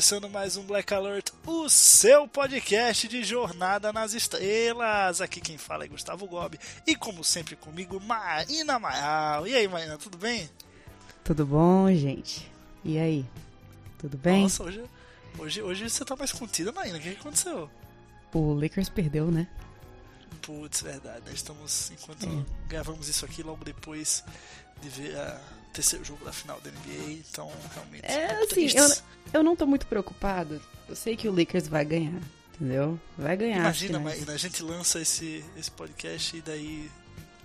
Começando mais um Black Alert, o seu podcast de Jornada nas Estrelas. Aqui quem fala é Gustavo Gobi e, como sempre, comigo, Marina Maial. E aí, Marina, tudo bem? Tudo bom, gente? E aí? Tudo bem? Nossa, hoje, hoje, hoje você tá mais contida, Marina. O que, aconteceu? O Lakers perdeu, né? Putz, verdade. Nós estamos, enquanto É. gravamos isso aqui, logo depois de ver a terceiro jogo da final da NBA. Então, realmente. É muito assim, eu, eu não tô muito preocupado. Eu sei que o Lakers vai ganhar, entendeu? Vai ganhar. Imagina, que Marina, a gente lança esse, esse podcast e daí,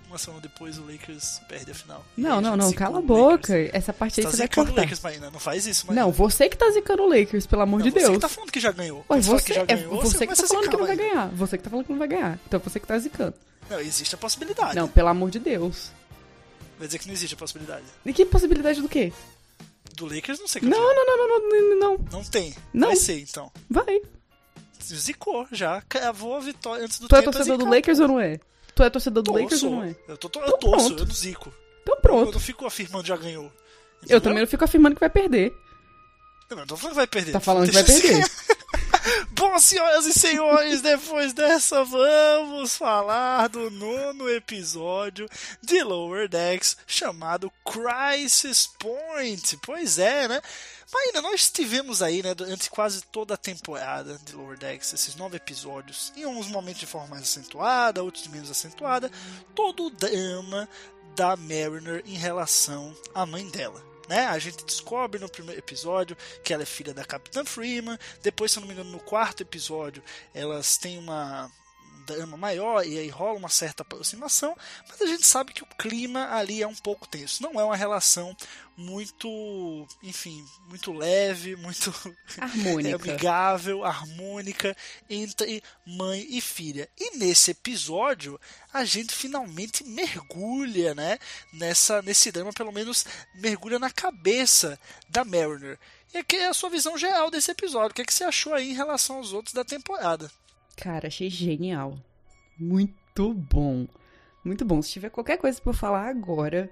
uma semana depois, o Lakers perde a final. Não, não, não, cala a boca. Lakers. Essa parte aí Tá você vai cortar. Lakers, Marina. Não faz isso, Marina. Não, você que tá zicando o Lakers, pelo amor Não, de você Deus. que tá falando que já ganhou. Ué, você, que já é ganhou, você que começa tá falando que zicar, não vai ganhar. Você que tá falando que não vai ganhar. Então você que tá zicando. Não, existe a possibilidade. Não, pelo amor de Deus. Vai dizer que não existe a possibilidade. E que possibilidade do quê? Do Lakers, não sei Não, não, não, não, não, não, não. Não tem. Não. Vai ser, então. Vai. Zicou, já. Cravou a vitória antes do Tu é torcedor do. Lakers ou não é? Tu é torcedor do. Lakers ou não é? Eu, tô, eu Então torço, pronto. eu não zico. Então Eu pronto. não fico afirmando já ganhou. Eu Entendeu? também não fico afirmando que vai perder. Não, eu tô falando que vai perder. Tá falando que vai eu perder. Bom, senhoras e senhores, depois dessa vamos falar do nono episódio de Lower Decks chamado Crisis Point. Pois é, né? Mas ainda nós tivemos aí, né, durante quase toda a temporada de Lower Decks, esses nove episódios, em uns momentos de forma mais acentuada, outros menos acentuada, todo o drama da Mariner em relação à mãe dela. Né? A gente descobre no primeiro episódio que ela é filha da Capitã Freeman. Depois, se não me engano, no quarto episódio, elas têm uma um drama maior e aí rola uma certa aproximação. Mas a gente sabe que o clima ali é um pouco tenso. Não é uma relação muito, enfim, muito leve, muito Harmônica. amigável, harmônica entre mãe e filha. E nesse episódio a gente finalmente mergulha, né, nessa nesse drama, pelo menos mergulha na cabeça da Mariner. E aqui é a sua visão geral desse episódio. O que, é que você achou aí em relação aos outros da temporada? Cara, achei genial. Muito bom. Muito bom. Se tiver qualquer coisa eu falar agora,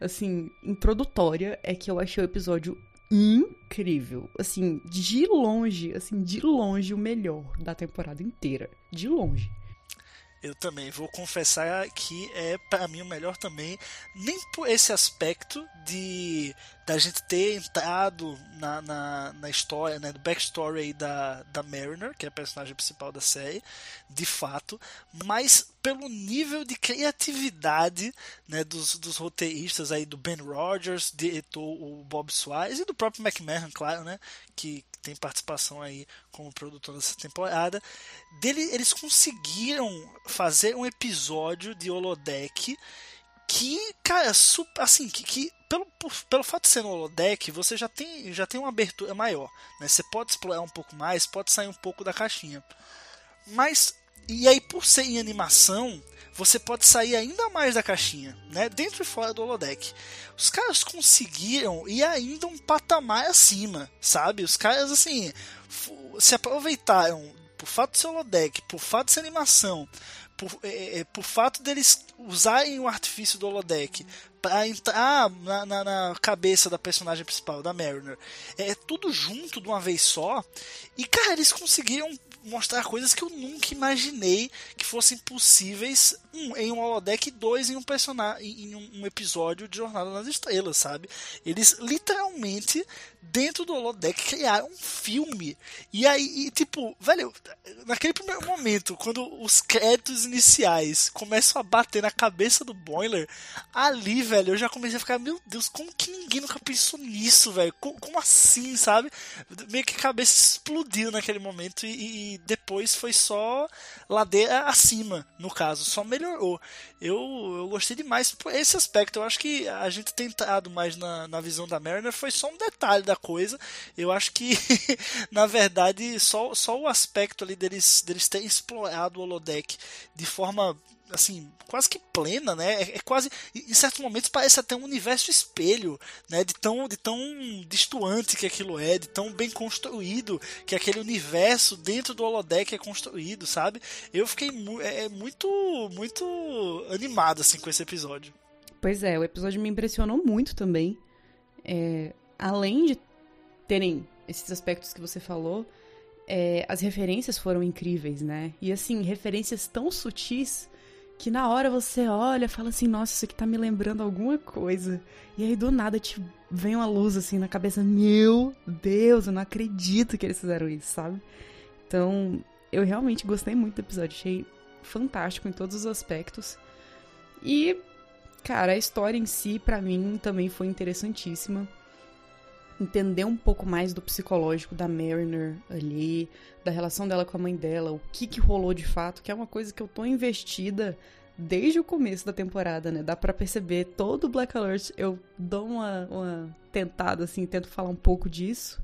assim, introdutória, é que eu achei o episódio incrível. Assim, de longe, assim, de longe o melhor da temporada inteira. De longe. Eu também vou confessar que é para mim o melhor também, nem por esse aspecto de da gente ter entrado na, na, na história, né, do backstory aí da, da Mariner, que é a personagem principal da série, de fato, mas pelo nível de criatividade né, dos, dos roteiristas aí do Ben Rogers, diretor o Bob Swires e do próprio McMahon, claro, né, que tem participação aí como produtor dessa temporada, dele eles conseguiram fazer um episódio de holodeck que, cara, super, assim, que, que pelo, por- pelo fato de ser no holodeck, você já tem, já tem uma abertura maior, né? Você pode explorar um pouco mais, pode sair um pouco da caixinha. Mas, e aí por ser em animação, você pode sair ainda mais da caixinha, né? Dentro e fora do holodeck. Os caras conseguiram ir ainda um patamar acima, sabe? Os caras, assim, se aproveitaram por fato de ser holodeck, por fato de ser animação, por, é, é, por fato deles usarem o artifício do holodeck para entrar na, na, na cabeça da personagem principal, da Mariner. É tudo junto de uma vez só. E, cara, eles conseguiram mostrar coisas que eu nunca imaginei que fossem possíveis um, em um holodeck e dois em um personagem em um episódio de Jornada nas Estrelas, sabe? Eles literalmente dentro do holodeck criaram um filme. E aí, e, tipo, velho, naquele primeiro momento, quando os créditos iniciais começam a bater na cabeça do Boiler, ali, velho, eu já comecei a ficar, meu Deus, como que ninguém nunca pensou nisso, velho? Como, como, assim, sabe? Meio que a cabeça explodiu naquele momento e, e, depois foi só ladeira acima, no caso, só melhorou. Eu, eu gostei demais por esse aspecto. Eu acho que a gente tentado mais na, na visão da Mariner foi só um detalhe da coisa. Eu acho que, na verdade, só, só o aspecto ali deles, deles terem explorado o holodeck de forma assim, quase que plena, né? É, é, quase, em certos momentos parece até um universo espelho, né? De tão, de tão distoante que aquilo é, de tão bem construído que aquele universo dentro do holodeck é construído, sabe? Eu fiquei mu é, é, muito, muito animado assim com esse episódio. Pois é, o episódio me impressionou muito também. É, além de terem esses aspectos que você falou, é, as referências foram incríveis, né? E assim, referências tão sutis que na hora você olha fala assim, nossa, isso aqui tá me lembrando alguma coisa. E aí do nada te vem uma luz assim na cabeça, meu Deus, eu não acredito que eles fizeram isso, sabe? Então, eu realmente gostei muito do episódio, achei fantástico em todos os aspectos. E, cara, a história em si, para mim, também foi interessantíssima entender um pouco mais do psicológico da Mariner ali, da relação dela com a mãe dela, o que que rolou de fato, que é uma coisa que eu tô investida desde o começo da temporada, né? Dá para perceber todo o Black Alert, eu dou uma, uma tentada assim, tento falar um pouco disso.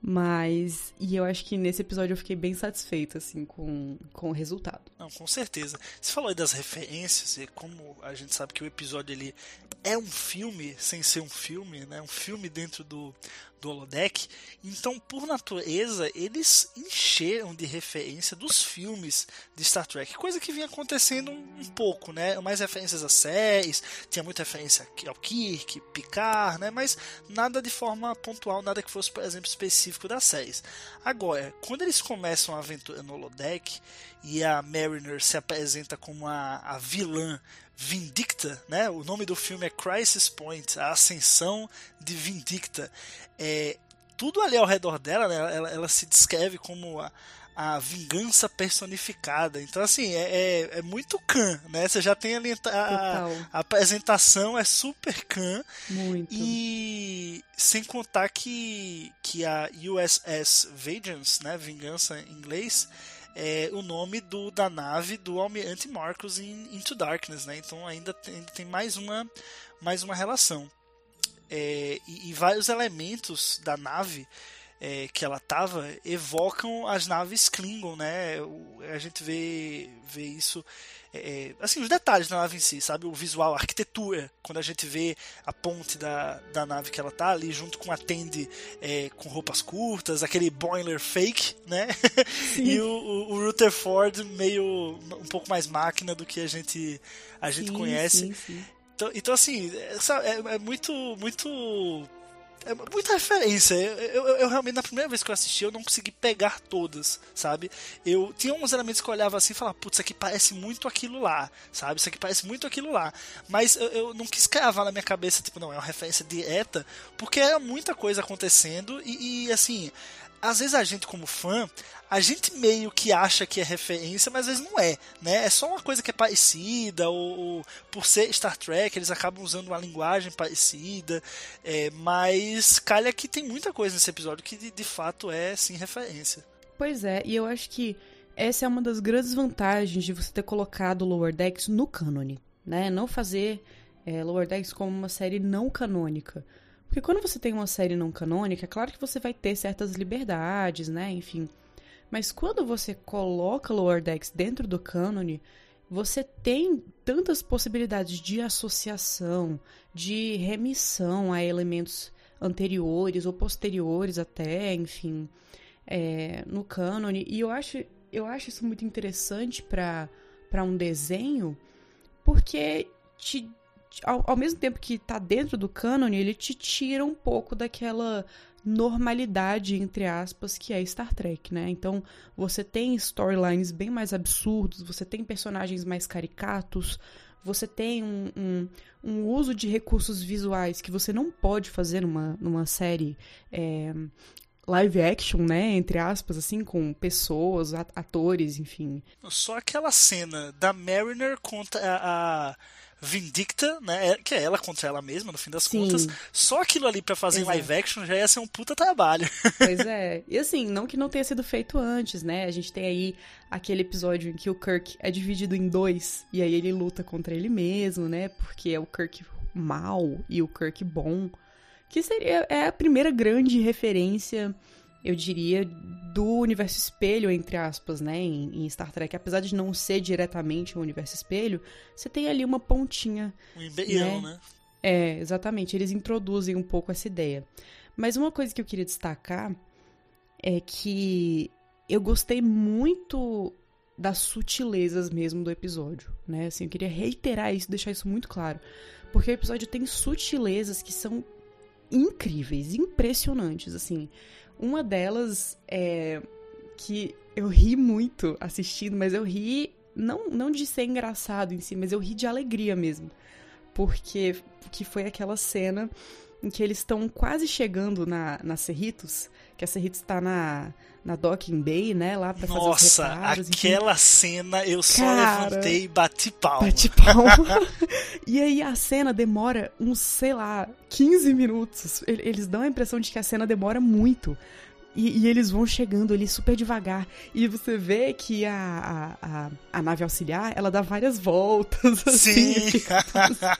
Mas, e eu acho que nesse episódio eu fiquei bem satisfeita, assim, com, com o resultado. Não, com certeza. Você falou aí das referências, e como a gente sabe que o episódio ele é um filme sem ser um filme, né? Um filme dentro do, do holodeck. Então, por natureza, eles encheram de referência dos filmes de Star Trek, coisa que vinha acontecendo um, um pouco, né? Mais referências a séries, tinha muita referência ao Kirk, Picard, né? Mas nada de forma pontual, nada que fosse, por exemplo, específico das séries. Agora, quando eles começam a aventura no holodeck e a Mariner se apresenta como a, a vilã Vindicta, né? O nome do filme é Crisis Point, a ascensão de Vindicta. É, tudo ali ao redor dela, né? ela, ela se descreve como a, a vingança personificada. Então, assim, é, é, é, muito Khan, né? Você já tem ali a, a, a, apresentação é super Khan. Muito. E sem contar que, que a USS Vengeance, né? Vingança em inglês, é o nome do, da nave do Almirante Marcos em Into Darkness, né? Então ainda tem, ainda tem mais uma mais uma relação. É, e, e, vários elementos da nave é, que ela tava evocam as naves Klingon, né? O, a gente vê, vê isso é, é, assim, os detalhes da nave em si, sabe? O visual, a arquitetura, quando a gente vê a ponte da, da nave que ela tá ali, junto com a tende é, com roupas curtas, aquele boiler fake, né? e o, o, o, Rutherford meio um pouco mais máquina do que a gente, a gente sim, conhece. Sim, sim. Então, então, assim, é, é, é muito, muito é muita referência. Eu, eu, eu, realmente, na primeira vez que eu assisti, eu não consegui pegar todas, sabe? Eu tinha uns elementos que eu olhava assim e falava, putz, isso aqui parece muito aquilo lá, sabe? Isso aqui parece muito aquilo lá. Mas eu, eu não quis cravar na minha cabeça, tipo, não, é uma referência direta, porque era muita coisa acontecendo e, e assim, às vezes a gente como fã, a gente meio que acha que é referência, mas às vezes não é, né? É só uma coisa que é parecida, ou, ou por ser Star Trek, eles acabam usando uma linguagem parecida, é, mas calha que tem muita coisa nesse episódio que de, de fato é, sim, referência. Pois é, e eu acho que essa é uma das grandes vantagens de você ter colocado Lower Decks no cânone, né? Não fazer é, Lower Decks como uma série não canônica. Porque quando você tem uma série não canônica, é claro que você vai ter certas liberdades, né? Enfim. Mas quando você coloca Lower Decks dentro do cânone, você tem tantas possibilidades de associação, de remissão a elementos anteriores ou posteriores até, enfim, é, no cânone. E eu acho, eu acho isso muito interessante para um desenho, porque te ao, ao, mesmo tempo que tá dentro do cânone, ele te tira um pouco daquela normalidade, entre aspas, que é Star Trek, né? Então, você tem storylines bem mais absurdos, você tem personagens mais caricatos, você tem um, um, um uso de recursos visuais que você não pode fazer numa, numa série é, live action, né? Entre aspas, assim, com pessoas, atores, enfim. Só aquela cena da Mariner contra a, a Vindicta, né? é- Que é ela contra ela mesma, no fim das Sim. contas. Só aquilo ali pra fazer Exato. live action já ia ser um puta trabalho. Pois é. E assim, não que não tenha sido feito antes, né? A gente tem aí aquele episódio em que o Kirk é dividido em dois e aí ele luta contra ele mesmo, né? Porque é o Kirk mal e o Kirk bom. Que seria é a primeira grande referência, eu diria, do universo espelho, entre aspas, né? Em, em Star Trek. Apesar de não ser diretamente um universo espelho, você tem ali uma pontinha Um embeião, né? é, exatamente. Eles introduzem um pouco essa ideia. Mas uma coisa que eu queria destacar é que eu gostei muito das sutilezas mesmo do episódio, né? Assim, eu queria reiterar isso, deixar isso muito claro. Porque o episódio tem sutilezas que são incríveis, impressionantes, assim. Uma delas é que eu ri muito assistindo, mas eu ri não, não de ser engraçado em si, mas eu ri de alegria mesmo. Porque que foi aquela cena em que eles estão quase chegando na, na Cerritos, que a Cerritos tá na, na Docking Bay, né, lá pra fazer os Nossa, reparos. enfim. aquela cena eu só Cara, levantei e bati palma. Bate palma. e aí a cena demora uns, sei lá, 15 minutos. Eles dão a impressão de que a cena demora muito. E, e eles vão chegando ali super devagar. E você vê que a, a, a, a nave auxiliar, ela dá várias voltas, assim. Sim,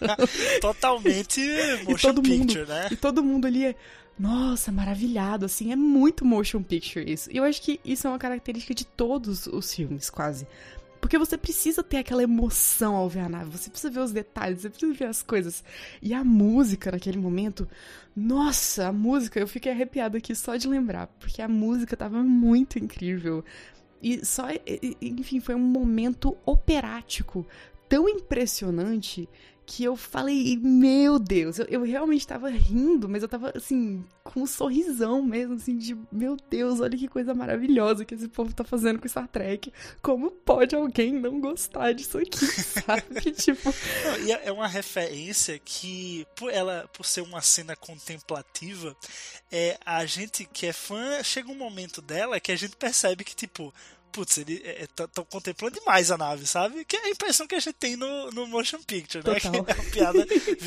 totalmente motion todo mundo- picture, né? E todo mundo ali é, nossa, maravilhado, assim, é muito motion picture isso. E eu acho que isso é uma característica de todos os filmes, quase. Porque você precisa ter aquela emoção ao ver a nave, você precisa ver os detalhes, você precisa ver as coisas. E a música naquele momento, nossa, a música, eu fiquei arrepiada aqui só de lembrar, porque a música tava muito incrível. E só, enfim, foi um momento operático tão impressionante que eu falei, meu Deus, eu, eu realmente tava rindo, mas eu tava assim, com um sorrisão mesmo, assim, de meu Deus, olha que coisa maravilhosa que esse povo tá fazendo com Star Trek. Como pode alguém não gostar disso aqui, sabe? tipo, Não, é é uma referência que, por ela, por ser uma cena contemplativa, é, a gente que é fã, chega um momento dela que a gente percebe que, tipo, putz, ele estão contemplando demais a nave, sabe? Que é a impressão que a gente tem no, no motion picture, né? Total. Que é uma piada,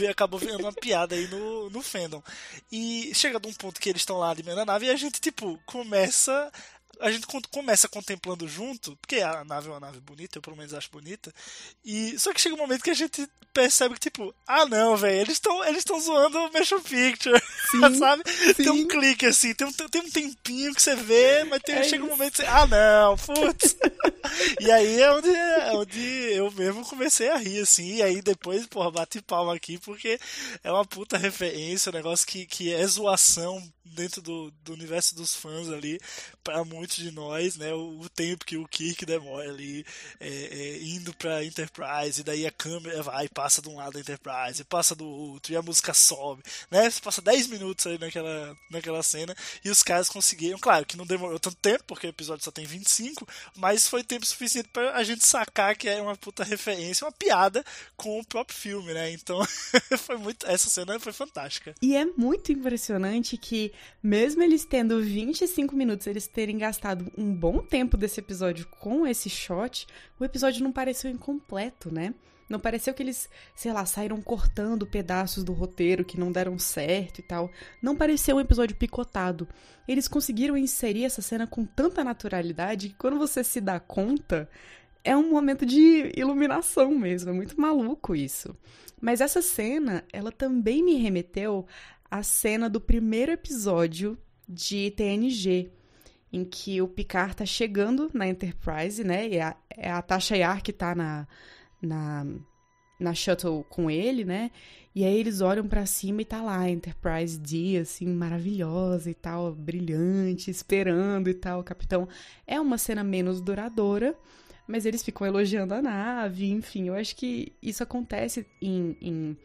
acabou virando uma piada aí no, no fandom. E chega de um ponto que eles estão lá alimentando a nave e a gente, tipo, começa a gente começa contemplando junto, porque a nave é uma nave bonita, eu pelo menos acho bonita. E só que chega um momento que a gente percebe que tipo, ah não, velho, eles estão eles estão zoando o motion picture, Sim, sabe? Tem um sim. clique assim, tem um, tem um tempinho que você vê, mas tem, É chega um isso. momento que você, ah não, putz. e aí é onde, é onde eu mesmo comecei a rir assim, e aí depois, porra, bati palma aqui porque é uma puta referência, um negócio que, que é zoação dentro do, do universo dos fãs ali, para muitos de nós, né? O, o tempo que o Kirk demora ali é, é, indo pra Enterprise, e daí a câmera vai, passa de um lado da Enterprise, passa do outro, e a música sobe, né? Você passa 10 minutos aí naquela, naquela cena, e os caras conseguiram, claro que não demorou tanto tempo, porque o episódio só tem 25, mas foi tempo suficiente pra a gente sacar que é uma puta referência, uma piada com o próprio filme, né? Então, foi muito. Essa cena foi fantástica. E é muito impressionante que, mesmo eles tendo 25 minutos, eles terem gastado um bom tempo desse episódio com esse shot, o episódio não pareceu incompleto, né? Não pareceu que eles, sei lá, saíram cortando pedaços do roteiro que não deram certo e tal. Não pareceu um episódio picotado. Eles conseguiram inserir essa cena com tanta naturalidade que quando você se dá conta, é um momento de iluminação mesmo. É muito maluco isso. Mas essa cena, ela também me remeteu à cena do primeiro episódio de TNG, em que o Picard tá chegando na Enterprise, né? E a, é a Tasha Yar que tá na, na, na shuttle com ele, né? E aí eles olham pra cima e tá lá a Enterprise D, assim, maravilhosa e tal, brilhante, esperando e tal, o capitão. É uma cena menos duradoura, mas eles ficam elogiando a nave, enfim, eu acho que isso acontece em, em,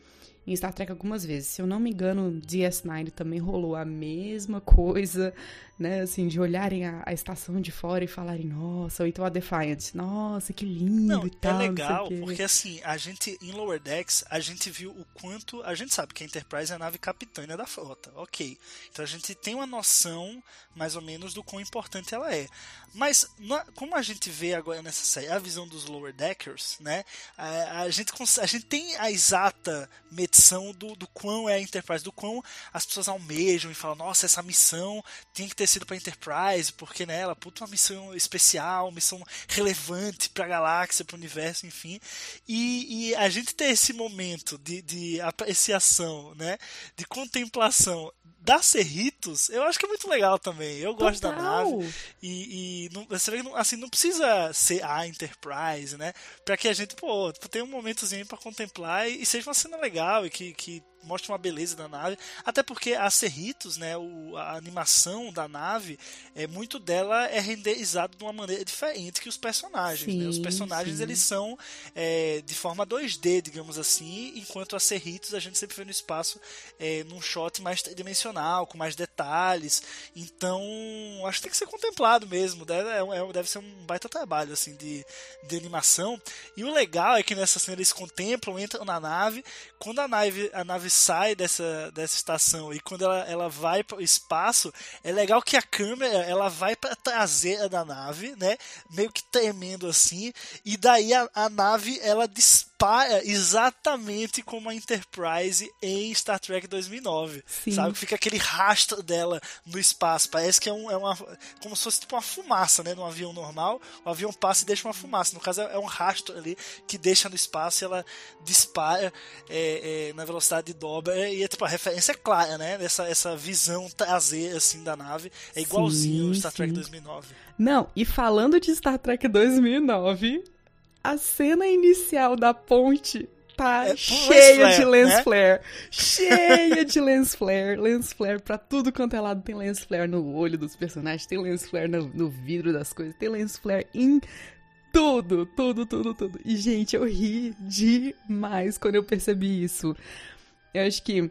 em Star Trek algumas vezes. Se eu não me engano, DS9 também rolou a mesma coisa, né? Assim, de olharem a, a estação de fora e falarem, nossa, ou então a Defiant, nossa, que lindo Não, e tal. é sei o legal, porque assim, a gente, em Lower Decks, a gente viu o quanto. A gente sabe que a Enterprise é a nave capitânia da frota, ok. Então a gente tem uma noção, mais ou menos, do quão importante ela é. Mas, na- como a gente vê agora nessa série, a visão dos Lower Deckers, né? A, a gente, a gente tem a exata do, do quão é a Enterprise, do quão as pessoas almejam e falam, nossa, essa missão tinha que ter sido para Enterprise, porque né, ela puta uma missão especial, missão relevante para a galáxia, para o universo, enfim. E, e a gente ter esse momento de, de apreciação, né, de contemplação da Cerritos, eu acho que é muito legal também. Eu gosto da Total. nave. E, e não, você vê que não, assim, não precisa ser a Enterprise, né? Pra que a gente, pô, tenha um momentozinho pra contemplar e, e seja uma cena legal e que, que mostre uma beleza da nave. Até porque a Cerritos, né? O, a animação da nave, é, muito dela é renderizado de uma maneira diferente que os personagens, né? Os Sim, personagens, sim. eles são é, de forma 2D, digamos assim, enquanto a Cerritos a gente sempre vê no espaço é, num shot mais tridimensional, com mais detalhes. Então, acho que tem que ser contemplado mesmo. Deve, é, é- deve ser um baita trabalho assim de, de animação. E o legal é que nessa cena eles contemplam, entram na nave. Quando a nave, a nave sai dessa, dessa estação e quando ela, ela vai para o espaço, é legal que a câmera ela vai para a traseira da nave, né? Meio que tremendo assim. E daí a, a nave ela dispara exatamente como a Enterprise em Star Trek 2009. Sim. Sabe? Fica aquele rastro dela no espaço. Parece que é, um, é uma. Como se fosse tipo uma fumaça, né? Num avião normal. O avião passa e deixa uma fumaça. No caso, é é um rastro ali que deixa no espaço e ela dispara é, é, na velocidade de dobra. E é tipo, a referência é clara, né? Essa, essa visão traseira assim da nave. É igualzinho ao Sim, Star Trek sim. 2009. Não, e falando de Star Trek 2009, a cena inicial da ponte tá É, cheia lens de flare, lens né? flare. Cheia de lens flare. Lens flare pra tudo quanto é lado. Tem lens flare no olho dos personagens, tem lens flare no, no vidro das coisas, tem lens flare em tudo, tudo, tudo, tudo. E, gente, eu ri demais quando eu percebi isso. Eu acho que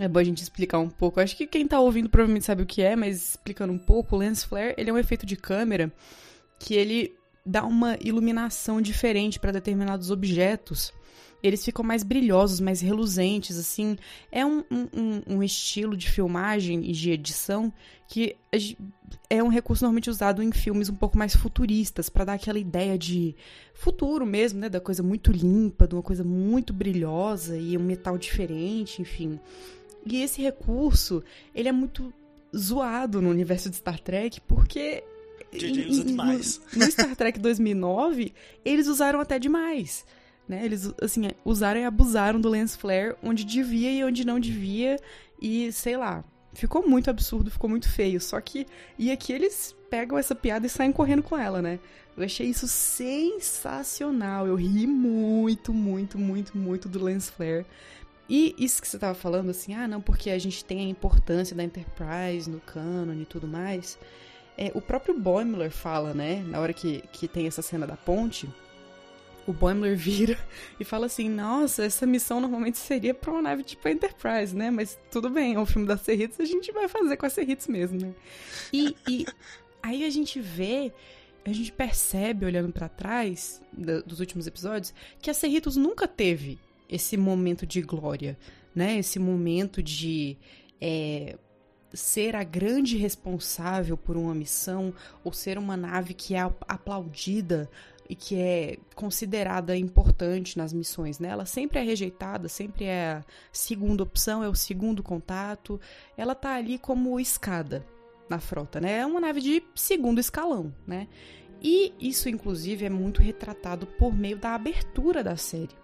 é bom a gente explicar um pouco. Acho que quem tá ouvindo provavelmente sabe o que é, mas explicando um pouco, o lens flare, ele é um efeito de câmera que ele dá uma iluminação diferente para determinados objetos. Eles ficam mais brilhosos, mais reluzentes, assim. É um, um- um- estilo de filmagem e de edição que é um recurso normalmente usado em filmes um pouco mais futuristas, para dar aquela ideia de futuro mesmo, né? Da coisa muito limpa, de uma coisa muito brilhosa e um metal diferente, enfim. E esse recurso, ele é muito zoado no universo de Star Trek, porque Usa em- demais. No, no Star Trek 2009, eles usaram até demais. Né? Eles, assim, usaram e abusaram do lens flare onde devia e onde não devia. E, sei lá, ficou muito absurdo, ficou muito feio. Só que, e aqui eles pegam essa piada e saem correndo com ela, né? Eu achei isso sensacional. Eu ri muito, muito, muito, muito do lens flare. E isso que você tava falando, assim, ah, não, porque a gente tem a importância da Enterprise no canon e tudo mais. É, o próprio Boimler fala, né, na hora que, que tem essa cena da ponte, o Boimler vira e fala assim, nossa, essa missão normalmente seria pra uma nave tipo Enterprise, né, mas tudo bem, é o filme da Cerritos, a gente vai fazer com a Cerritos mesmo, né. E, e aí a gente vê, a gente percebe, olhando pra trás dos últimos episódios, que a Cerritos nunca teve esse momento de glória, né, esse momento de... é, ser a grande responsável por uma missão ou ser uma nave que é ap- aplaudida e que é considerada importante nas missões, né? Ela sempre é rejeitada, sempre é a segunda opção, é o segundo contato. Ela tá ali como escada na frota, né? É uma nave de segundo escalão, né? E isso, inclusive, é muito retratado por meio da abertura da série.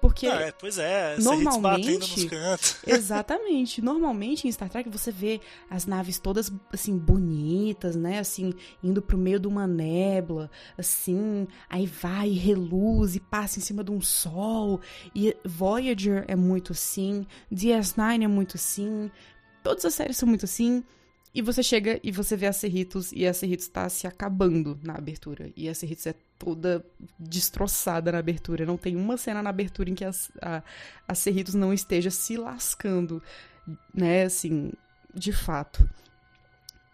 Porque Ah, é, pois é, normalmente-. Exatamente. Normalmente em Star Trek você vê as naves todas assim bonitas, né? Assim, indo pro meio de uma nébula, assim, aí vai reluz e passa em cima de um sol. E Voyager é muito assim, DS9 é muito assim. Todas as séries são muito assim. E você chega e você vê a Cerritos e a Cerritos tá se acabando na abertura. E a Cerritos é toda destroçada na abertura. Não tem uma cena na abertura em que a, a, a Cerritos não esteja se lascando, né, assim, de fato.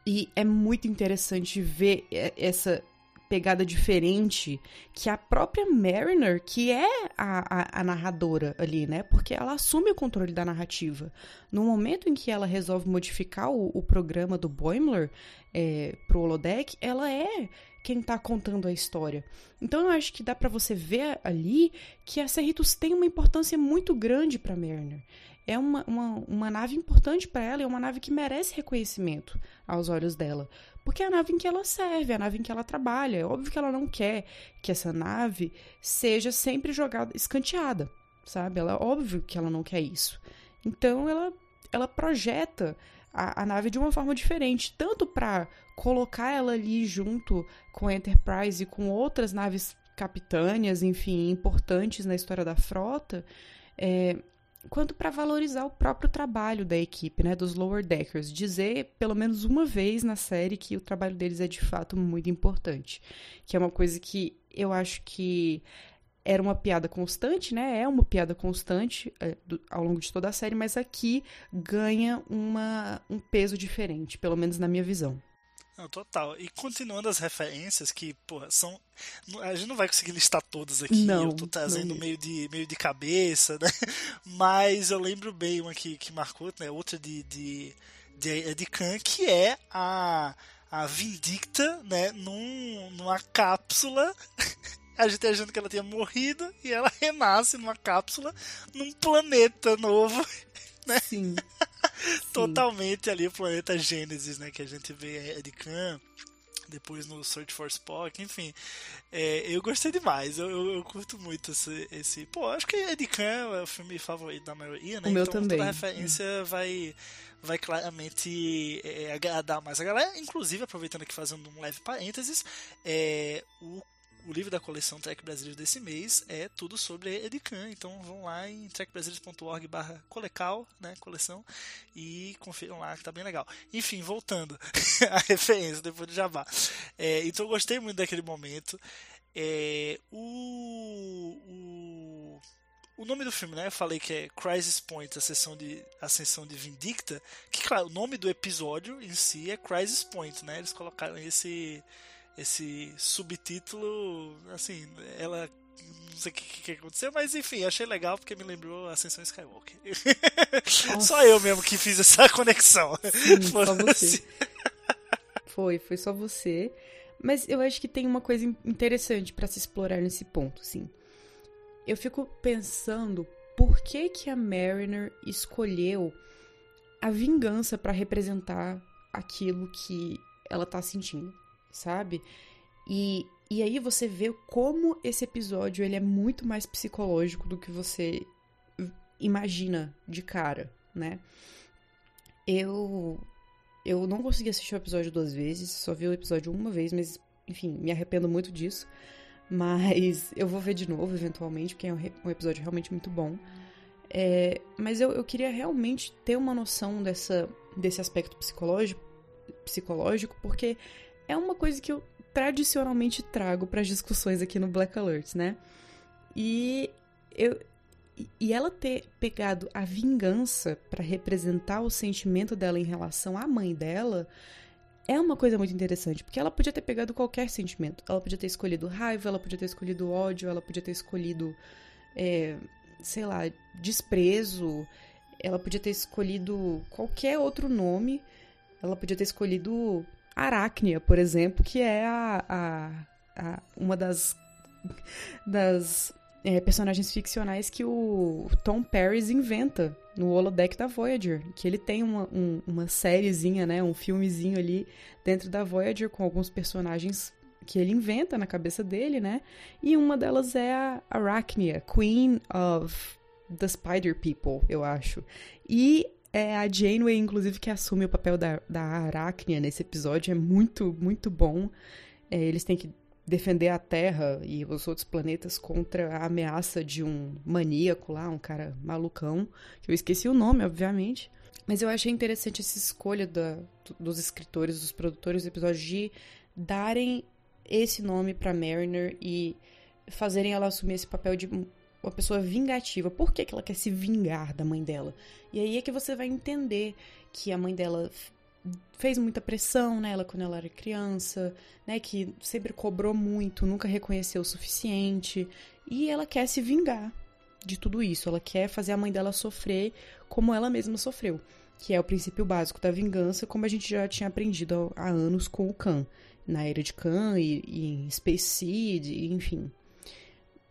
E é muito interessante ver essa pegada diferente que a própria Mariner, que é a, a, a, narradora ali, né? Porque ela assume o controle da narrativa. No momento em que ela resolve modificar o, o programa do Boimler é, pro holodeck, ela é quem tá contando a história. Então eu acho que dá para você ver ali que a Cerritos tem uma importância muito grande para Mariner é uma, uma, uma nave importante para ela é uma nave que merece reconhecimento aos olhos dela. Porque é a nave em que ela serve, é a nave em que ela trabalha. É óbvio que ela não quer que essa nave seja sempre jogada, escanteada, sabe? Ela, é óbvio que ela não quer isso. Então ela, ela projeta a, a nave de uma forma diferente, tanto para colocar ela ali junto com a Enterprise e com outras naves capitâneas, enfim, importantes na história da frota, é, quanto para valorizar o próprio trabalho da equipe, né, dos Lower Deckers, dizer pelo menos uma vez na série que o trabalho deles é de fato muito importante, que é uma coisa que eu acho que era uma piada constante, né? É uma piada constante é, do, ao longo de toda a série, mas aqui ganha uma, um peso diferente, pelo menos na minha visão. Não, total. E continuando as referências que, porra, são. A gente não vai conseguir listar todas aqui. Não, eu tô trazendo meio de, meio de cabeça, né? Mas eu lembro bem uma que, que marcou, né? Outra de, de, de, de Khan, que é a, a Vindicta, né? Num, numa cápsula. A gente achando que ela tinha morrido e ela renasce numa cápsula num planeta novo, né? Sim. totalmente ali o planeta Gênesis, né? Que a gente vê Ed Khan, depois no Search for Spock, enfim. É, eu gostei demais, eu, eu, eu, curto muito esse, esse. Pô, acho que Ed Khan é o filme favorito da maioria, né? O meu então também. toda referência vai vai claramente é, agradar mais a galera. Inclusive, aproveitando aqui fazendo um leve parênteses, é, o o livro da coleção Trek Brasileiros desse mês é tudo sobre Edican. Então vão lá em trekbrasileiros.org barra colecal, né, coleção, e confiram lá que tá bem legal. Enfim, voltando à referência depois do Jabá. É, então eu gostei muito daquele momento. É, o, o, o nome do filme, né? Eu falei que é Crisis Point, a sessão de ascensão de Vindicta. Que claro, o nome do episódio em si é Crisis Point, né? Eles colocaram esse esse subtítulo, assim, ela não sei o que, que, aconteceu, mas enfim, achei legal porque me lembrou Ascensão Skywalker. só eu mesmo que fiz essa conexão. Sim, só você. Foi, foi só você. Mas eu acho que tem uma coisa interessante para se explorar nesse ponto, assim. Eu fico pensando por que que a Mariner escolheu a vingança para representar aquilo que ela tá sentindo sabe? E, e aí você vê como esse episódio ele é muito mais psicológico do que você imagina de cara, né? Eu eu não consegui assistir o episódio duas vezes, só vi o episódio uma vez, mas enfim, me arrependo muito disso. Mas eu vou ver de novo, eventualmente, porque é um, episódio realmente muito bom. É, mas eu, eu queria realmente ter uma noção dessa, desse aspecto psicológico, psicológico, porque é uma coisa que eu tradicionalmente trago para as discussões aqui no Black Alert, né? E eu e ela ter pegado a vingança para representar o sentimento dela em relação à mãe dela é uma coisa muito interessante, porque ela podia ter pegado qualquer sentimento. Ela podia ter escolhido raiva, ela podia ter escolhido ódio, ela podia ter escolhido, é, sei lá, desprezo, ela podia ter escolhido qualquer outro nome, ela podia ter escolhido Aracnia, por exemplo, que é a, a, a uma das, das é, personagens ficcionais que o Tom Paris inventa no holodeck da Voyager, que ele tem uma, um, uma sériezinha, né, um filmezinho ali dentro da Voyager com alguns personagens que ele inventa na cabeça dele, né? E uma delas é a Arachnia, Queen of the Spider People, eu acho. E é a Janeway, inclusive, que assume o papel da, da nesse episódio. É muito, muito bom. É, eles têm que defender a Terra e os outros planetas contra a ameaça de um maníaco lá, um cara malucão, que eu esqueci o nome, obviamente. Mas eu achei interessante essa escolha da, dos escritores, dos produtores do episódio de darem esse nome para Mariner e fazerem ela assumir esse papel de uma pessoa vingativa. Por que, que ela quer se vingar da mãe dela? E aí é que você vai entender que a mãe dela fez muita pressão nela quando ela era criança, né? Que sempre cobrou muito, nunca reconheceu o suficiente. E ela quer se vingar de tudo isso. Ela quer fazer a mãe dela sofrer como ela mesma sofreu. Que é o princípio básico da vingança, como a gente já tinha aprendido há anos com o Khan. Na era de Khan e, e em Space Seed, enfim.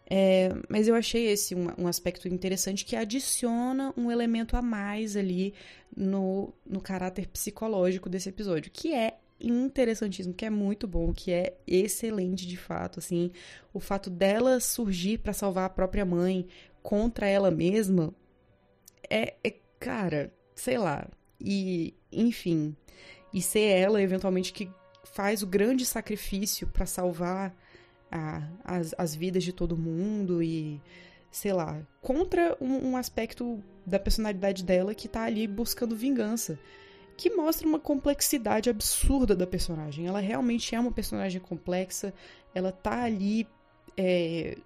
É, mas eu achei esse um, um, aspecto interessante que adiciona um elemento a mais ali no, no caráter psicológico desse episódio, que é interessantíssimo, que é muito bom, que é excelente de fato, assim, o fato dela surgir para salvar a própria mãe contra ela mesma é, é, cara, sei lá, e enfim, e ser ela eventualmente que faz o grande sacrifício para salvar a, as, as vidas de todo mundo e, sei lá, contra um, um aspecto da personalidade dela que tá ali buscando vingança que mostra uma complexidade absurda da personagem. Ela realmente é uma personagem complexa, ela tá ali é,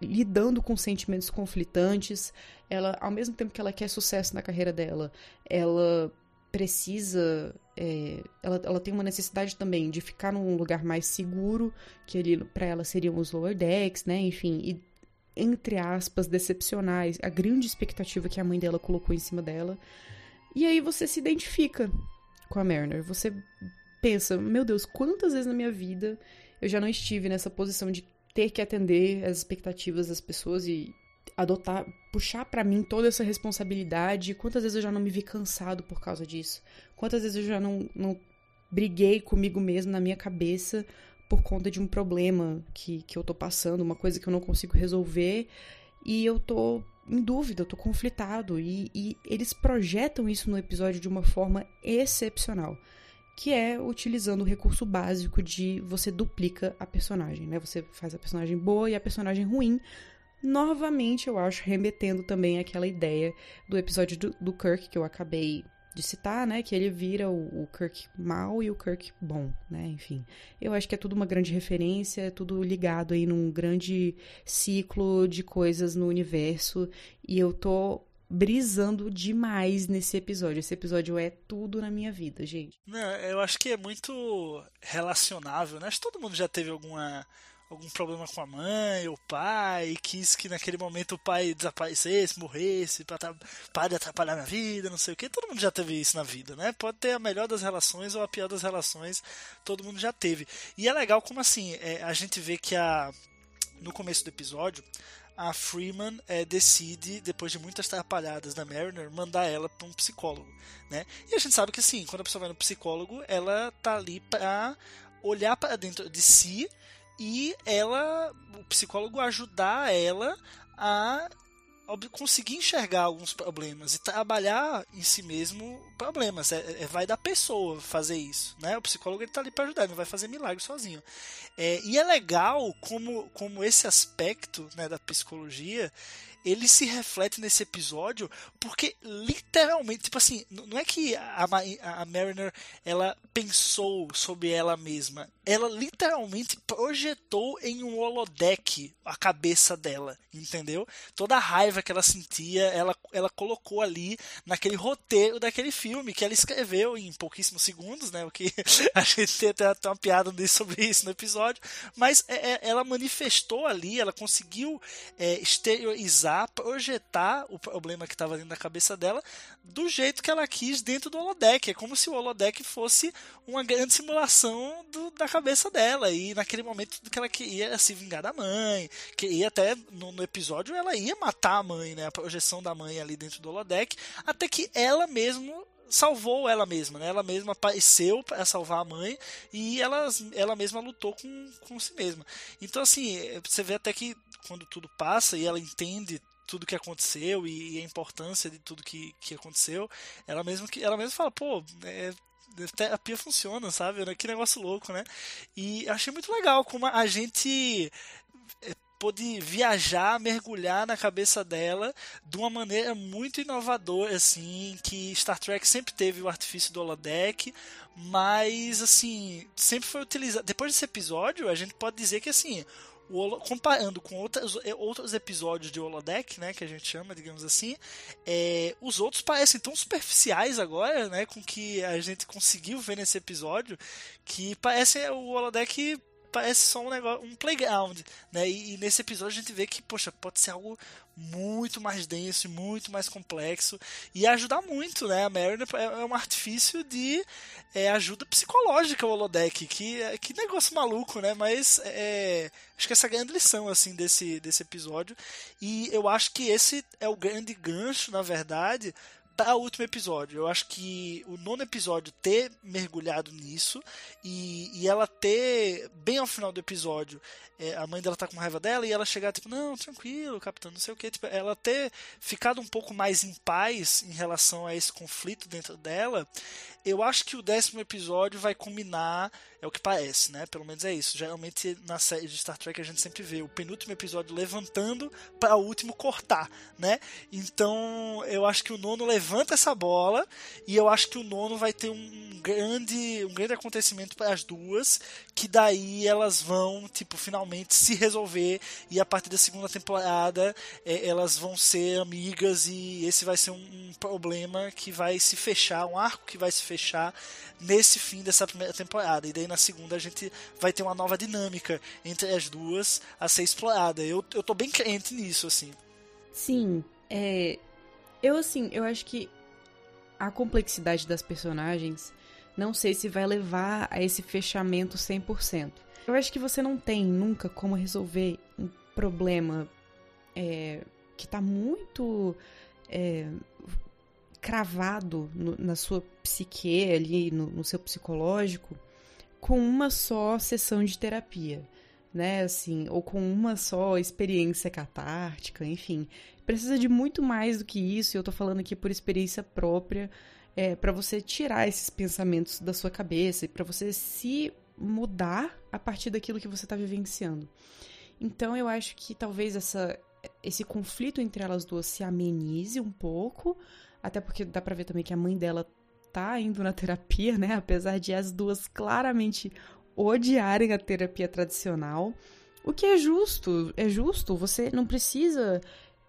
lidando com sentimentos conflitantes. Ela, ao mesmo tempo que ela quer sucesso na carreira dela, ela precisa. É, ela, ela tem uma necessidade também de ficar num lugar mais seguro, que ali para ela seriam os lower decks, né? Enfim, e entre aspas, decepcionais, a grande expectativa que a mãe dela colocou em cima dela. E aí você se identifica com a Mariner. Você pensa, meu Deus, quantas vezes na minha vida eu já não estive nessa posição de ter que atender as expectativas das pessoas e adotar, puxar para mim toda essa responsabilidade. Quantas vezes eu já não me vi cansado por causa disso? Quantas vezes eu já não, não briguei comigo mesmo na minha cabeça por conta de um problema que, que eu tô passando, uma coisa que eu não consigo resolver e eu tô em dúvida, eu tô conflitado. E, e eles projetam isso no episódio de uma forma excepcional que é utilizando o recurso básico de você duplica a personagem, né? Você faz a personagem boa e a personagem ruim novamente, eu acho, remetendo também àquela ideia do episódio do, do Kirk que eu acabei de citar, né? Que ele vira o, o, Kirk mal e o Kirk bom, né? Enfim, eu acho que é tudo uma grande referência, é tudo ligado aí num grande ciclo de coisas no universo e eu tô brisando demais nesse episódio. Esse episódio é tudo na minha vida, gente. Não, eu acho que é muito relacionável, né? Acho que todo mundo já teve alguma algum problema com a mãe ou o pai, quis que naquele momento o pai desaparecesse, morresse, para parar de atrapalhar minha vida, não sei o que. Todo mundo já teve isso na vida, né? Pode ter a melhor das relações ou a pior das relações, todo mundo já teve. E é legal como assim, é, a gente vê que a no começo do episódio, a Freeman é, decide, depois de muitas atrapalhadas da Mariner, mandar ela para um psicólogo, né? E a gente sabe que assim, quando a pessoa vai no psicólogo, ela tá ali para olhar para dentro de si e ela, o psicólogo ajudar ela a conseguir enxergar alguns problemas e trabalhar em si mesmo problemas. É, é vai da pessoa fazer isso, né? O psicólogo ele tá ali para ajudar, não vai fazer milagre sozinho. É, e é legal como, como esse aspecto né, da psicologia ele se reflete nesse episódio porque literalmente, tipo assim, não é que a, a Mariner ela pensou sobre ela mesma, ela literalmente projetou em um holodeck a cabeça dela, entendeu? Toda a raiva que ela sentia, ela, ela colocou ali naquele roteiro daquele filme que ela escreveu em pouquíssimos segundos, né? O que a gente tem até uma piada sobre isso no episódio, mas é, é, ela manifestou ali, ela conseguiu é, exteriorizar projetar o problema que estava dentro da cabeça dela do jeito que ela quis dentro do holodeck. É como se o holodeck fosse uma grande simulação do, da cabeça dela. E naquele momento que ela queria se vingar da mãe, que ia até no, no, episódio ela ia matar a mãe, né? A projeção da mãe ali dentro do holodeck, até que ela mesmo salvou ela mesma, né? Ela mesma apareceu para salvar a mãe e ela, ela mesma lutou com, com si mesma. Então, assim, você vê até que quando tudo passa e ela entende tudo que aconteceu e, e a importância de tudo que, que aconteceu, ela mesma ela mesma fala, pô, é, terapia funciona, sabe? Que negócio louco, né? E achei muito legal como a gente pôde viajar, mergulhar na cabeça dela de uma maneira muito inovadora, assim, que Star Trek sempre teve o artifício do holodeck, mas, assim, sempre foi utilizado. Depois desse episódio, a gente pode dizer que, assim, o comparando com outras, eh, outros episódios de holodeck, né, que a gente chama, digamos assim, é, os outros parecem tão superficiais agora, né, com que a gente conseguiu ver nesse episódio, que parece o holodeck parece só um negócio, um playground, né? E, e nesse episódio a gente vê que, poxa, pode ser algo muito mais denso, muito mais complexo e ajudar muito, né? A Mariner é é um artifício de é, ajuda psicológica o holodeck, que que negócio maluco, né? Mas é, acho que essa é a grande lição assim desse desse episódio e eu acho que esse é o grande gancho, na verdade, para o último episódio. Eu acho que o nono episódio ter mergulhado nisso e, e ela ter, bem ao final do episódio, é, a mãe dela tá com raiva dela e ela chegar tipo, não, tranquilo, capitão, não sei o que. Tipo, ela ter ficado um pouco mais em paz em relação a esse conflito dentro dela, eu acho que o décimo episódio vai culminar, é o que parece, né? Pelo menos é isso. Geralmente na série de Star Trek a gente sempre vê o penúltimo episódio levantando para o último cortar, né? Então eu acho que o nono levanta essa bola e eu acho que o nono vai ter um grande, um grande acontecimento para as duas, que daí elas vão, tipo, finalmente se resolver e a partir da segunda temporada é, elas vão ser amigas e esse vai ser um, um problema que vai se fechar, um arco que vai se fechar nesse fim dessa primeira temporada. E daí na segunda a gente vai ter uma nova dinâmica entre as duas a ser explorada. Eu, eu tô bem crente nisso, assim. Sim, é. Eu, assim, eu acho que a complexidade das personagens não sei se vai levar a esse fechamento 100%. Eu acho que você não tem nunca como resolver um problema é, que tá muito é, cravado no- na sua psique ali, no, no seu psicológico, com uma só sessão de terapia, né? Assim, ou com uma só experiência catártica, enfim. Precisa de muito mais do que isso, e eu tô falando aqui por experiência própria, é, para você tirar esses pensamentos da sua cabeça e para você se mudar a partir daquilo que você tá vivenciando. Então eu acho que talvez essa, esse conflito entre elas duas se amenize um pouco, até porque dá pra ver também que a mãe dela tá indo na terapia, né? Apesar de as duas claramente odiarem a terapia tradicional. O que é justo, é justo. Você não precisa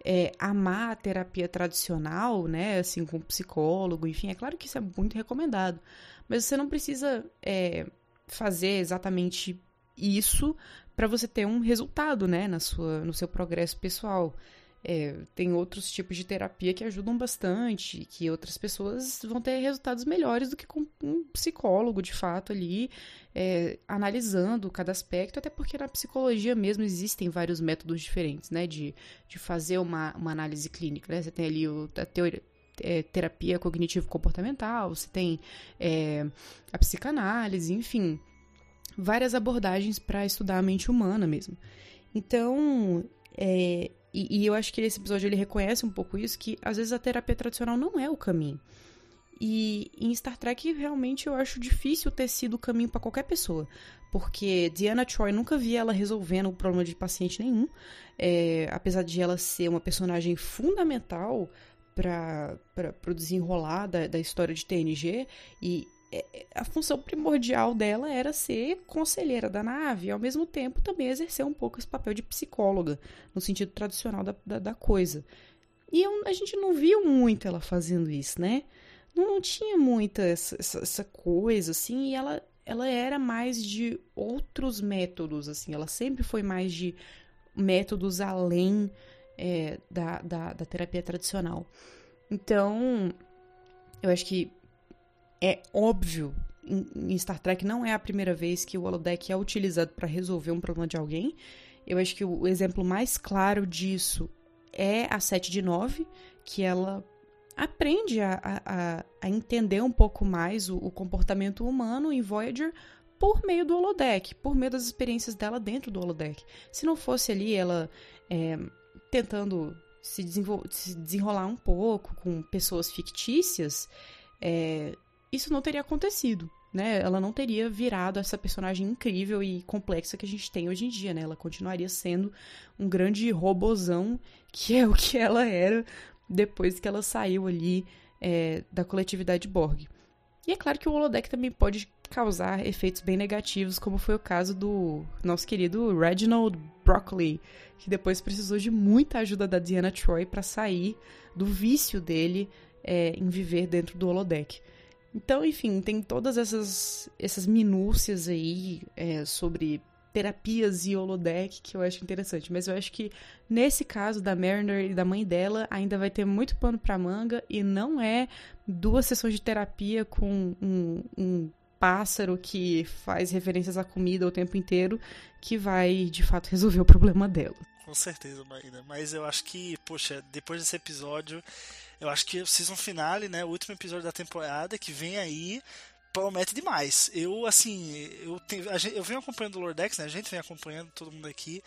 é, amar a terapia tradicional, né? Assim, com psicólogo, enfim. É claro que isso é muito recomendado. Mas você não precisa é, fazer exatamente isso para você ter um resultado, né? Na sua, no seu progresso pessoal. É, tem outros tipos de terapia que ajudam bastante, que outras pessoas vão ter resultados melhores do que com um psicólogo, de fato, ali, é, analisando cada aspecto, até porque na psicologia mesmo existem vários métodos diferentes, né, de, de fazer uma, uma análise clínica, né, você tem ali o, a teoria, é, terapia cognitivo-comportamental, você tem é, a psicanálise, enfim, várias abordagens para estudar a mente humana mesmo. Então, é, e, e eu acho que esse episódio ele reconhece um pouco isso, que às vezes a terapia tradicional não é o caminho. E em Star Trek, realmente, eu acho difícil ter sido o caminho para qualquer pessoa. Porque Diana Troy nunca vi ela resolvendo o problema de paciente nenhum. É, apesar de ela ser uma personagem fundamental para o desenrolar da, da história de TNG. E a função primordial dela era ser conselheira da nave e, ao mesmo tempo, também exercer um pouco esse papel de psicóloga, no sentido tradicional da, da, da coisa. E eu, a gente não viu muito ela fazendo isso, né? Não, não tinha muita essa, essa, essa, coisa, assim, e ela, ela era mais de outros métodos, assim, ela sempre foi mais de métodos além é, da, da, da terapia tradicional. Então, eu acho que é óbvio em Star Trek não é a primeira vez que o holodeck é utilizado para resolver um problema de alguém. Eu acho que o exemplo mais claro disso é a 7 de 9, que ela aprende a, a, a entender um pouco mais o, o, comportamento humano em Voyager por meio do holodeck, por meio das experiências dela dentro do holodeck. Se não fosse ali ela é, tentando se, se, desenrolar um pouco com pessoas fictícias, é, isso não teria acontecido, né? Ela não teria virado essa personagem incrível e complexa que a gente tem hoje em dia, né? Ela continuaria sendo um grande robozão, que é o que ela era depois que ela saiu ali é, da coletividade Borg. E é claro que o holodeck também pode causar efeitos bem negativos, como foi o caso do nosso querido Reginald Broccoli, que depois precisou de muita ajuda da Diana Troy para sair do vício dele é, em viver dentro do holodeck. Então, enfim, tem todas essas, essas minúcias aí é, sobre terapias e holodeck que eu acho interessante. Mas eu acho que nesse caso da Mariner e da mãe dela ainda vai ter muito pano pra manga e não é duas sessões de terapia com um, um pássaro que faz referências à comida o tempo inteiro que vai de fato resolver o problema dela. Com certeza, Marina. Mas eu acho que, poxa, depois desse episódio, eu acho que o season finale, né, o último episódio da temporada que vem aí, promete demais. Eu, assim, eu, tenho, gente, eu venho acompanhando o Lordex, né? A gente vem acompanhando todo mundo aqui.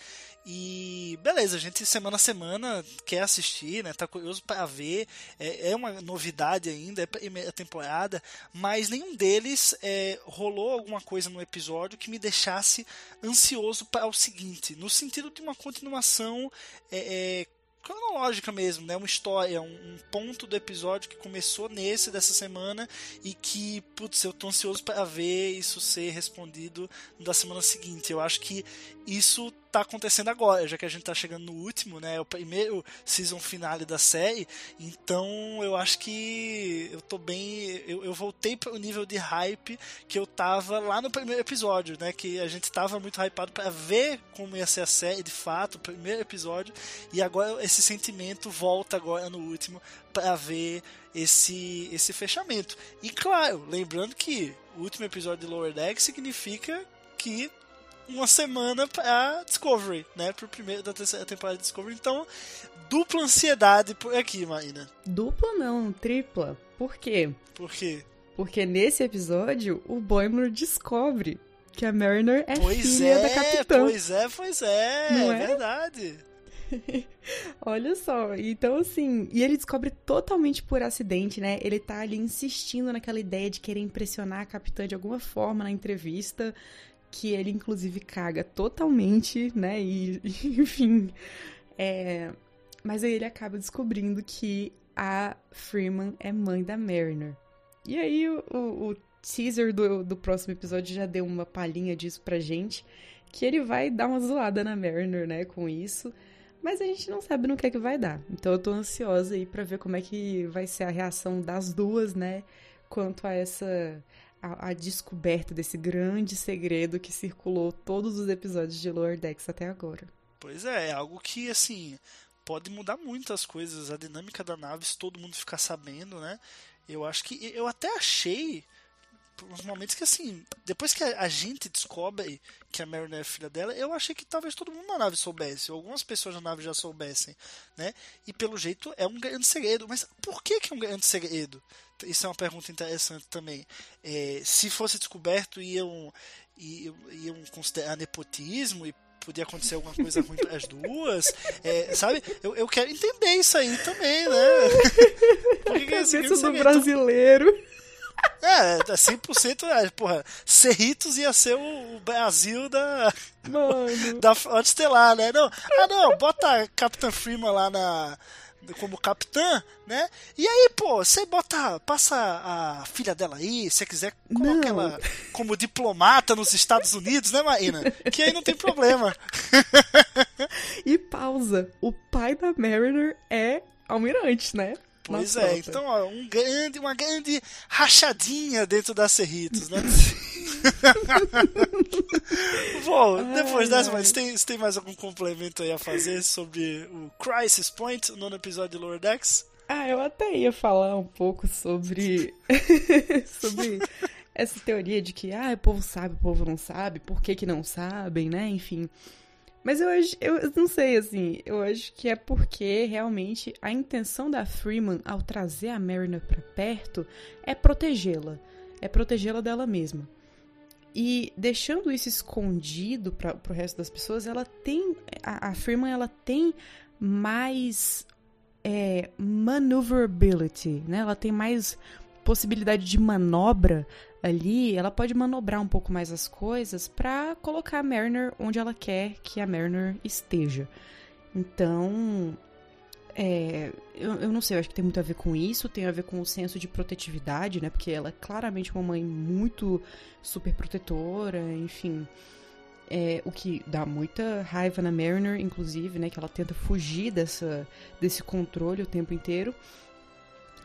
E beleza, a gente semana a semana quer assistir, né? Tá curioso para ver. É, é, uma novidade ainda, é primeira temporada, mas nenhum deles é, rolou alguma coisa no episódio que me deixasse ansioso para o seguinte, no sentido de uma continuação é, é cronológica mesmo, né? Uma história, um, um, ponto do episódio que começou nesse dessa semana e que, putz, eu tô ansioso para ver isso ser respondido da semana seguinte. Eu acho que isso tá acontecendo agora, já que a gente tá chegando no último, né? É o primeiro season finale da série. Então eu acho que eu tô bem. Eu, eu voltei para o nível de hype que eu tava lá no primeiro episódio, né? Que a gente tava muito hypado para ver como ia ser a série de fato, o primeiro episódio. E agora esse sentimento volta agora no último para ver esse, esse fechamento. E claro, lembrando que o último episódio de Lower Deck significa que uma semana pra Discovery, né? Pro primeiro da terceira temporada de Discovery. Então, dupla ansiedade por aqui, Marina. Dupla não, tripla. Por quê? Por quê? Porque nesse episódio, o Boimler descobre que a Mariner é pois filha é, da capitã. Pois é, pois é. Não é, é verdade. Olha só, então assim, e ele descobre totalmente por acidente, né? Ele tá ali insistindo naquela ideia de querer impressionar a capitã de alguma forma na entrevista que ele inclusive caga totalmente, né? E, enfim. É... Mas aí ele acaba descobrindo que a Freeman é mãe da Mariner. E aí o, o, o teaser do, do próximo episódio já deu uma palhinha disso pra gente. Que ele vai dar uma zoada na Mariner, né, com isso. Mas a gente não sabe no que é que vai dar. Então eu tô ansiosa aí pra ver como é que vai ser a reação das duas, né? Quanto a essa a, a, descoberta desse grande segredo que circulou todos os episódios de Lower Decks até agora. Pois é, é algo que, assim, pode mudar muitas coisas. A dinâmica da nave, se todo mundo ficar sabendo, né? Eu acho que. Eu até achei. Uns momentos que assim, depois que a, gente descobre que a Mariner é filha dela, eu achei que talvez todo mundo na nave soubesse, ou algumas pessoas na nave já soubessem, né? E pelo jeito é um grande segredo. Mas por que, que é um grande segredo? isso é uma pergunta interessante também. É, se fosse descoberto, iam, iam, iam considerar nepotismo e podia acontecer alguma coisa ruim para as duas, é, sabe? Eu, eu quero entender isso aí também, né? Por que que é do brasileiro. É, 100% é, porra, Cerritos ia ser o, Brasil da Mano. da Frota Estelar, né? Não, ah não, bota Capitã Freeman lá na como capitã, né? E aí, pô, você bota, passa a filha dela aí, se quiser, coloca não. ela como diplomata nos Estados Unidos, né, Marina? Que aí não tem problema. e pausa. O pai da Mariner é almirante, né? Pois é, então, ó, um grande, uma grande rachadinha dentro da Cerritos, né? Bom, depois dessa, mas tem, tem mais algum complemento aí a fazer sobre o Crisis Point, o nono episódio de Lower Decks? Ah, eu até ia falar um pouco sobre. sobre essa teoria de que, ah, o povo sabe, o povo não sabe, por que, que não sabem, né? Enfim. Mas eu acho, eu não sei, assim, eu acho que é porque realmente a intenção da Freeman ao trazer a Mariner para perto é protegê-la, é protegê-la dela mesma. E deixando isso escondido para o resto das pessoas, ela tem. A, a Freeman ela tem mais é, maneuverability, né? Ela tem mais possibilidade de manobra ali. Ela pode manobrar um pouco mais as coisas para colocar a Mariner onde ela quer que a Mariner esteja. Então, É, eu, eu não sei, eu acho que tem muito a ver com isso, tem a ver com o senso de protetividade, né? Porque ela é claramente uma mãe muito super protetora, enfim. É, o que dá muita raiva na Mariner, inclusive, né? Que ela tenta fugir dessa, desse controle o tempo inteiro.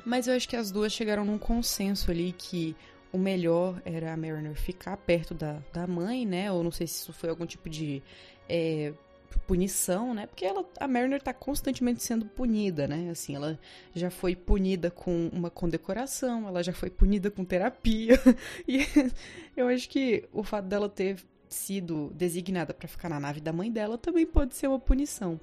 Mas eu acho que as duas chegaram num consenso ali que o melhor era a Mariner ficar perto da, da mãe, né? Ou não sei se isso foi algum tipo de é, punição, né? Porque ela, a Mariner tá constantemente sendo punida, né? Assim, ela já foi punida com uma condecoração, ela já foi punida com terapia. E eu acho que o fato dela ter sido designada para ficar na nave da mãe dela também pode ser uma punição.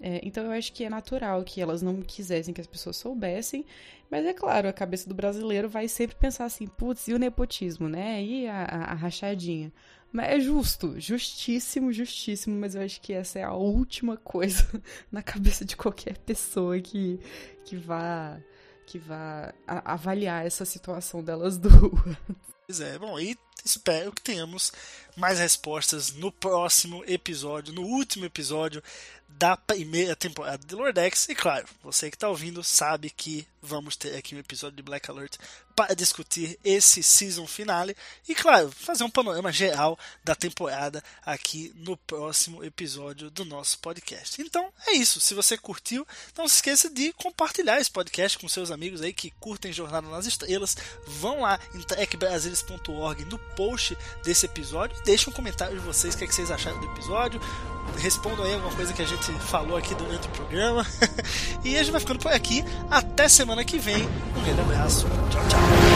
É, então eu acho que é natural que elas não quisessem que as pessoas soubessem, mas é claro, a cabeça do brasileiro vai sempre pensar assim, putz, e o nepotismo, né? E a, a, a rachadinha. Mas é justo, justíssimo, justíssimo, mas eu acho que essa é a última coisa na cabeça de qualquer pessoa que, que vá que vá avaliar essa situação delas duas. Pois é, bom, e espero que tenhamos mais respostas no próximo episódio, no último episódio da primeira temporada de Lordex. E claro, você que está ouvindo sabe que vamos ter aqui um episódio de Black Alert para discutir esse season finale e, claro, fazer um panorama geral da temporada aqui no próximo episódio do nosso podcast. Então é isso. Se você curtiu, não se esqueça de compartilhar esse podcast com seus amigos aí que curtem Jornada nas Estrelas. Vão lá em trekbrasilis.org no post desse episódio e deixem um comentário de vocês, o que, é que vocês acharam do episódio. Respondam aí alguma coisa que a gente falou aqui durante o programa. e a gente vai ficando por aqui. Até semana que vem. Um grande abraço. Tchau, tchau.